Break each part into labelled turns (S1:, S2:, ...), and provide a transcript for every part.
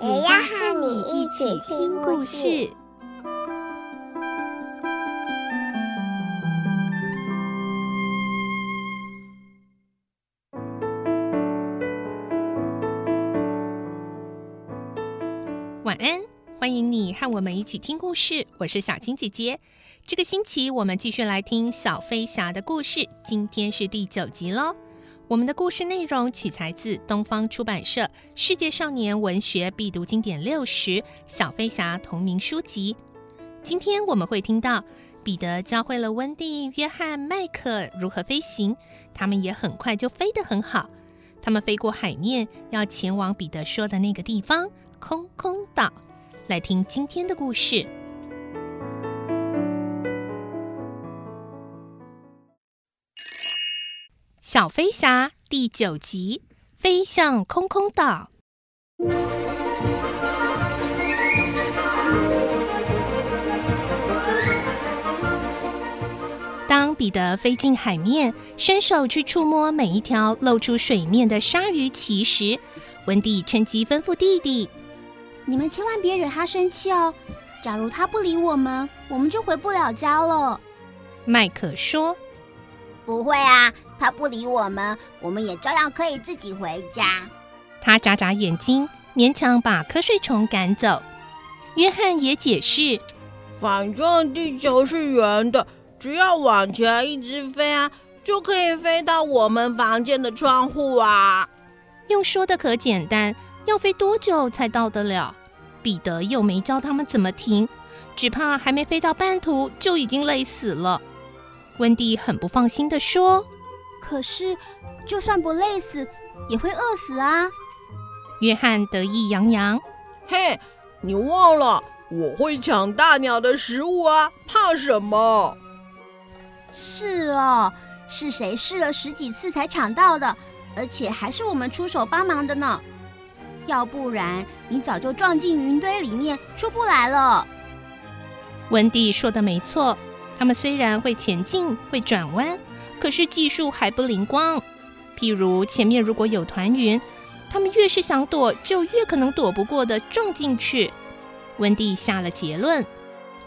S1: 也要和你一起听故事。
S2: 晚安，欢迎你和我们一起听故事。我是小青姐姐。这个星期我们继续来听小飞侠的故事，今天是第九集喽。我们的故事内容取材自东方出版社《世界少年文学必读经典六十》小飞侠同名书籍。今天我们会听到彼得教会了温蒂、约翰、麦克如何飞行，他们也很快就飞得很好。他们飞过海面，要前往彼得说的那个地方。空空岛，来听今天的故事。小飞侠第九集，飞向空空岛。当彼得飞进海面，伸手去触摸每一条露出水面的鲨鱼鳍时，温蒂趁机吩咐弟弟。
S3: 你们千万别惹他生气哦！假如他不理我们，我们就回不了家了。
S2: 麦克说：“
S1: 不会啊，他不理我们，我们也照样可以自己回家。”
S2: 他眨眨眼睛，勉强把瞌睡虫赶走。约翰也解释：“
S4: 反正地球是圆的，只要往前一直飞啊，就可以飞到我们房间的窗户啊。”
S2: 用说的可简单，要飞多久才到得了？彼得又没教他们怎么停，只怕还没飞到半途就已经累死了。温蒂很不放心的说：“
S3: 可是，就算不累死，也会饿死啊！”
S2: 约翰得意洋洋：“
S4: 嘿，你忘了我会抢大鸟的食物啊，怕什么？”
S3: 是哦，是谁试了十几次才抢到的？而且还是我们出手帮忙的呢。要不然你早就撞进云堆里面出不来了。
S2: 温蒂说的没错，他们虽然会前进、会转弯，可是技术还不灵光。譬如前面如果有团云，他们越是想躲，就越可能躲不过的撞进去。温蒂下了结论。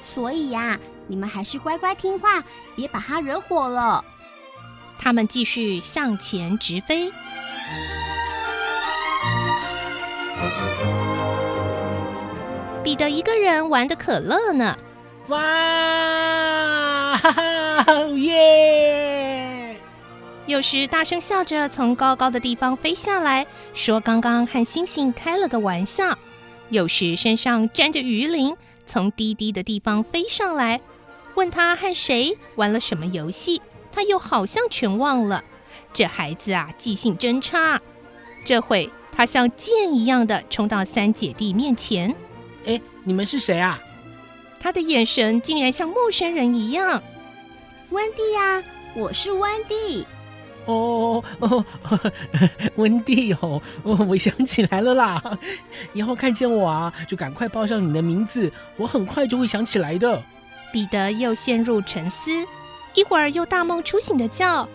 S3: 所以呀，你们还是乖乖听话，别把他惹火了。
S2: 他们继续向前直飞。彼得一个人玩的可乐呢！
S5: 哇，哈哈，耶！
S2: 有时大声笑着从高高的地方飞下来，说刚刚和星星开了个玩笑；有时身上沾着鱼鳞，从低低的地方飞上来，问他和谁玩了什么游戏，他又好像全忘了。这孩子啊，记性真差。这回他像箭一样的冲到三姐弟面前。
S5: 哎，你们是谁啊？
S2: 他的眼神竟然像陌生人一样。
S3: 温蒂呀，我是温蒂。
S5: 哦哦，温蒂哦，我想起来了啦。以后看见我啊，就赶快报上你的名字，我很快就会想起来的。
S2: 彼得又陷入沉思，一会儿又大梦初醒的叫：“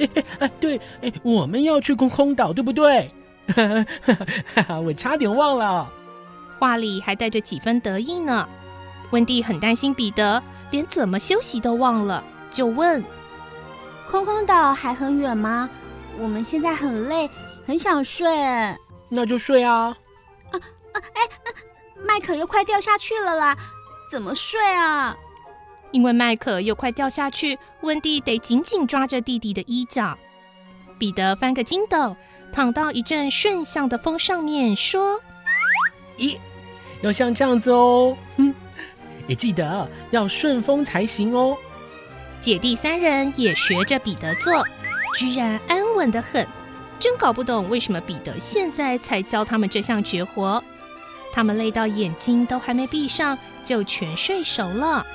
S5: 哎哎，对，哎，我们要去空空岛，对不对？我差点忘了。”
S2: 话里还带着几分得意呢。温蒂很担心彼得连怎么休息都忘了，就问：“
S3: 空空岛还很远吗？我们现在很累，很想睡。”
S5: 那就睡啊！
S3: 啊啊！哎，麦克又快掉下去了啦，怎么睡啊？
S2: 因为麦克又快掉下去，温蒂得紧紧抓着弟弟的衣角。彼得翻个筋斗，躺到一阵顺向的风上面，说：“
S5: 咦。”要像这样子哦，哼，也记得要顺风才行哦。
S2: 姐弟三人也学着彼得做，居然安稳得很。真搞不懂为什么彼得现在才教他们这项绝活。他们累到眼睛都还没闭上，就全睡熟了。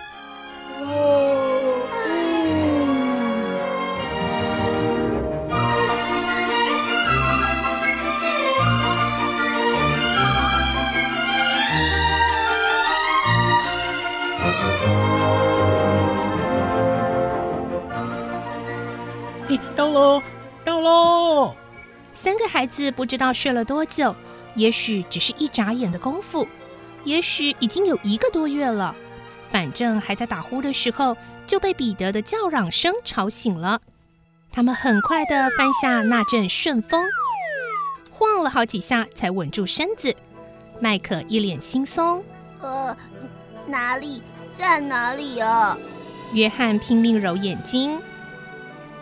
S5: 到喽，到喽！
S2: 三个孩子不知道睡了多久，也许只是一眨眼的功夫，也许已经有一个多月了。反正还在打呼的时候，就被彼得的叫嚷声吵醒了。他们很快的翻下那阵顺风，晃了好几下才稳住身子。麦克一脸轻松：“
S1: 呃，哪里？在哪里啊？”
S2: 约翰拼命揉眼睛。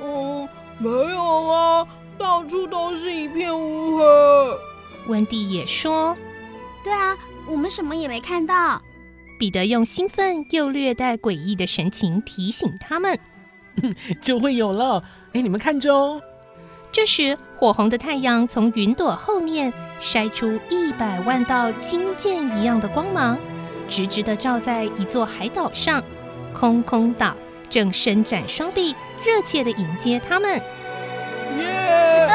S4: 嗯，没有啊，到处都是一片乌黑。
S2: 温蒂也说：“
S3: 对啊，我们什么也没看到。”
S2: 彼得用兴奋又略带诡异的神情提醒他们：“
S5: 就会有了，哎，你们看着哦。”
S2: 这时，火红的太阳从云朵后面筛出一百万道金箭一样的光芒，直直的照在一座海岛上。空空岛正伸展双臂。热切地迎接他们，
S1: 耶！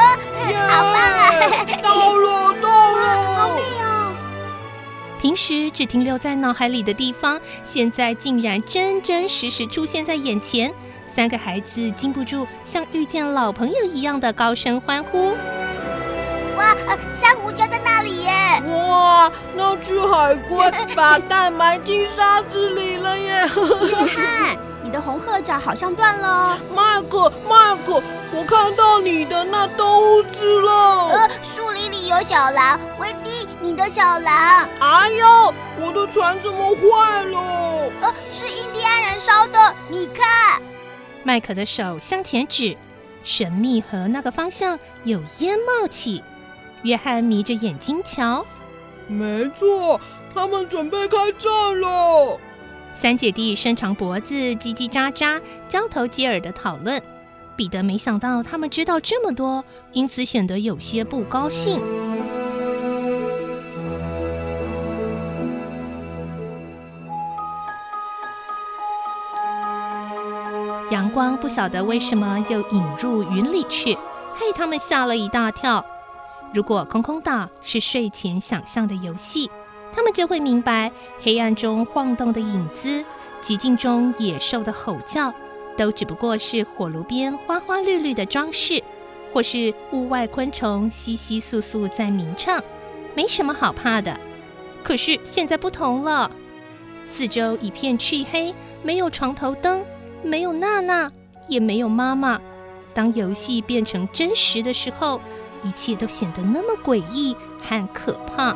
S1: 好棒啊！
S4: 到了，到了！
S3: 好美哦！
S2: 平时只停留在脑海里的地方，现在竟然真真实实出现在眼前。三个孩子禁不住像遇见老朋友一样的高声欢呼。
S1: 哇，珊瑚就在那里耶！
S4: 哇，那只海龟 把蛋埋进沙子里了耶！
S3: 约翰，你的红鹤脚好像断了。
S4: 麦克，麦克，我看到你的那兜子了。
S1: 呃，树林里有小狼，威蒂，你的小狼。
S4: 哎呦，我的船怎么坏了？
S1: 呃，是印第安人烧的，你看。
S2: 麦克的手向前指，神秘河那个方向有烟冒起。约翰眯着眼睛瞧，
S4: 没错，他们准备开战了。
S2: 三姐弟伸长脖子，叽叽喳喳，交头接耳的讨论。彼得没想到他们知道这么多，因此显得有些不高兴。阳光不晓得为什么又引入云里去，害他们吓了一大跳。如果空空岛是睡前想象的游戏，他们就会明白，黑暗中晃动的影子，寂静中野兽的吼叫，都只不过是火炉边花花绿绿的装饰，或是屋外昆虫窸窸窣窣在鸣唱，没什么好怕的。可是现在不同了，四周一片漆黑，没有床头灯，没有娜娜，也没有妈妈。当游戏变成真实的时候，一切都显得那么诡异和可怕。